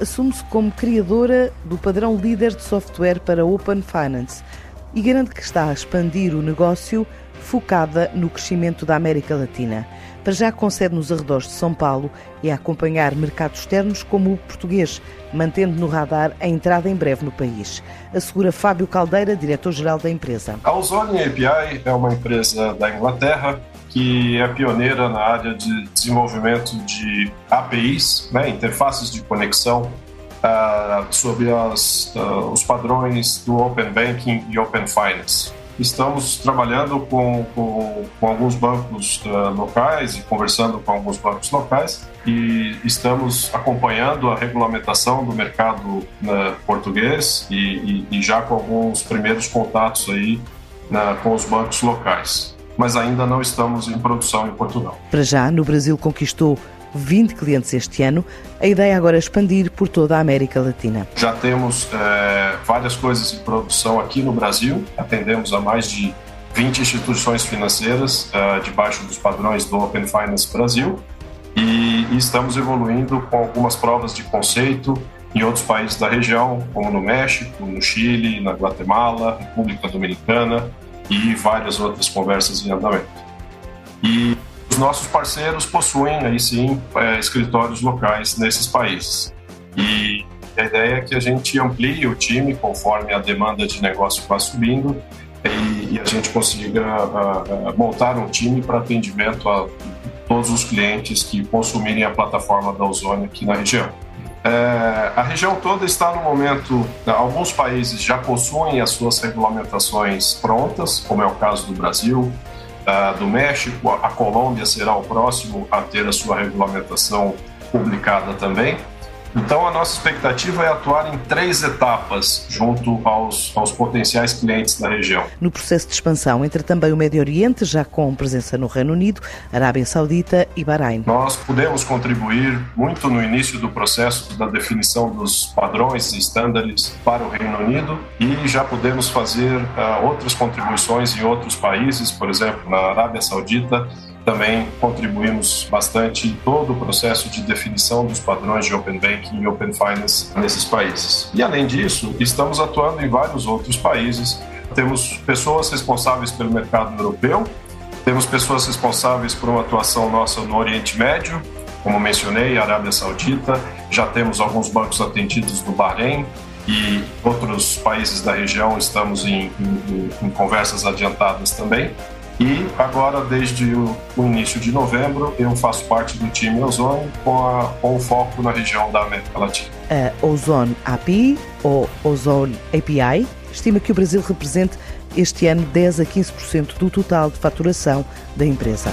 assume-se como criadora do padrão líder de software para Open Finance e garante que está a expandir o negócio focada no crescimento da América Latina. Para já concede nos arredores de São Paulo e a acompanhar mercados externos como o português, mantendo no radar a entrada em breve no país. Assegura Fábio Caldeira, diretor-geral da empresa. A Ozone API é uma empresa da Inglaterra que é pioneira na área de desenvolvimento de APIs, né, interfaces de conexão uh, sobre as, uh, os padrões do Open Banking e Open Finance. Estamos trabalhando com, com, com alguns bancos uh, locais e conversando com alguns bancos locais e estamos acompanhando a regulamentação do mercado né, português e, e, e, já com alguns primeiros contatos aí né, com os bancos locais. Mas ainda não estamos em produção em Portugal. Para já, no Brasil conquistou 20 clientes este ano. A ideia agora é expandir por toda a América Latina. Já temos é, várias coisas em produção aqui no Brasil, atendemos a mais de 20 instituições financeiras é, debaixo dos padrões do Open Finance Brasil e, e estamos evoluindo com algumas provas de conceito em outros países da região, como no México, no Chile, na Guatemala, República Dominicana e várias outras conversas em andamento. E os nossos parceiros possuem aí sim é, escritórios locais nesses países. E a ideia é que a gente amplie o time conforme a demanda de negócio vá subindo e, a gente consiga a, a, montar um time para atendimento a todos os clientes que consumirem a plataforma da Ozone aqui na região. É, a região toda está no momento, alguns países já possuem as suas regulamentações prontas, como é o caso do Brasil, do México, a Colômbia será o próximo a ter a sua regulamentação publicada também. Então, a nossa expectativa é atuar em três etapas junto aos, aos potenciais clientes da região. No processo de expansão entra também o Médio Oriente, já com presença no Reino Unido, Arábia Saudita e Bahrein. Nós podemos contribuir muito no início do processo da definição dos padrões e estándares para o Reino Unido e já podemos fazer uh, outras contribuições em outros países, por exemplo, na Arábia Saudita também contribuímos bastante em todo o processo de definição dos padrões de Open Banking e Open Finance nesses países. E além disso, estamos atuando em vários outros países. Temos pessoas responsáveis pelo mercado europeu, temos pessoas responsáveis por uma atuação nossa no Oriente Médio, como mencionei, Arábia Saudita, já temos alguns bancos atendidos no Bahrein, e outros países da região estamos em, em, em conversas adiantadas também. E agora, desde o, início de novembro, eu faço parte do time Ozone com, a, com o foco na região da América Latina. A Ozone API, ou Ozone API, estima que o Brasil represente este ano 10 a 15% do total de faturação da empresa.